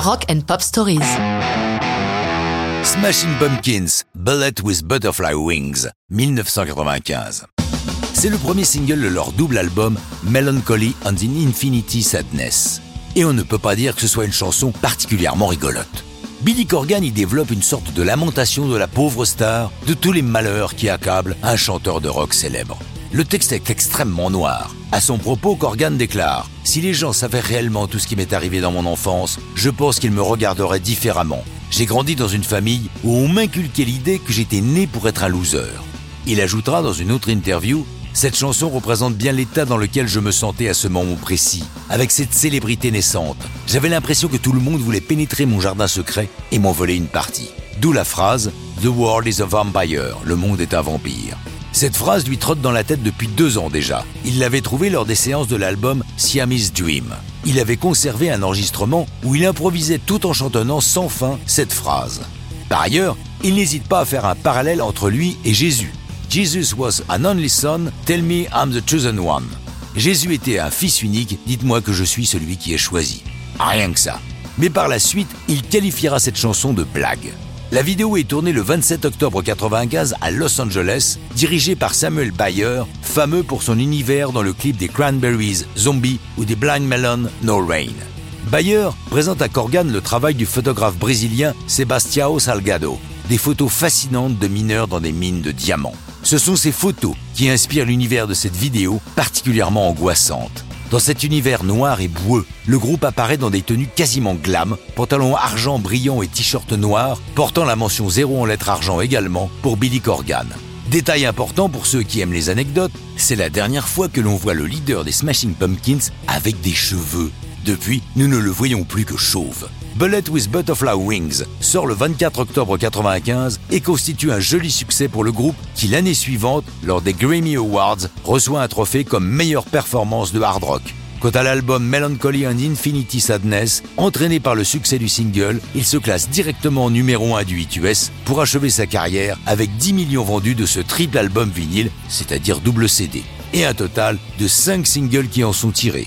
Rock and Pop Stories. Smashing Pumpkins, Bullet with Butterfly Wings, 1995. C'est le premier single de leur double album Melancholy and the Infinity Sadness. Et on ne peut pas dire que ce soit une chanson particulièrement rigolote. Billy Corgan y développe une sorte de lamentation de la pauvre star, de tous les malheurs qui accablent un chanteur de rock célèbre. Le texte est extrêmement noir. À son propos, Corgan déclare Si les gens savaient réellement tout ce qui m'est arrivé dans mon enfance, je pense qu'ils me regarderaient différemment. J'ai grandi dans une famille où on m'inculquait l'idée que j'étais né pour être un loser. Il ajoutera dans une autre interview cette chanson représente bien l'état dans lequel je me sentais à ce moment précis, avec cette célébrité naissante. J'avais l'impression que tout le monde voulait pénétrer mon jardin secret et m'en voler une partie. D'où la phrase The world is a vampire, le monde est un vampire. Cette phrase lui trotte dans la tête depuis deux ans déjà. Il l'avait trouvée lors des séances de l'album Siamese Dream. Il avait conservé un enregistrement où il improvisait tout en chantonnant sans fin cette phrase. Par ailleurs, il n'hésite pas à faire un parallèle entre lui et Jésus. Jesus was an only son, tell me I'm the chosen one. Jésus était un fils unique, dites-moi que je suis celui qui est choisi. Rien que ça. Mais par la suite, il qualifiera cette chanson de blague. La vidéo est tournée le 27 octobre 1995 à Los Angeles, dirigée par Samuel Bayer, fameux pour son univers dans le clip des Cranberries, Zombie ou des Blind Melon, No Rain. Bayer présente à Corgan le travail du photographe brésilien Sebastião Salgado, des photos fascinantes de mineurs dans des mines de diamants. Ce sont ces photos qui inspirent l'univers de cette vidéo particulièrement angoissante. Dans cet univers noir et boueux, le groupe apparaît dans des tenues quasiment glam, pantalon argent brillant et t-shirt noir, portant la mention 0 en lettres argent également pour Billy Corgan. Détail important pour ceux qui aiment les anecdotes, c'est la dernière fois que l'on voit le leader des Smashing Pumpkins avec des cheveux. Depuis, nous ne le voyons plus que chauve. Bullet with Butterfly Wings sort le 24 octobre 1995 et constitue un joli succès pour le groupe qui l'année suivante, lors des Grammy Awards, reçoit un trophée comme meilleure performance de hard rock. Quant à l'album Melancholy and Infinity Sadness, entraîné par le succès du single, il se classe directement numéro 1 du hit US pour achever sa carrière avec 10 millions vendus de ce triple album vinyle, c'est-à-dire double CD, et un total de 5 singles qui en sont tirés.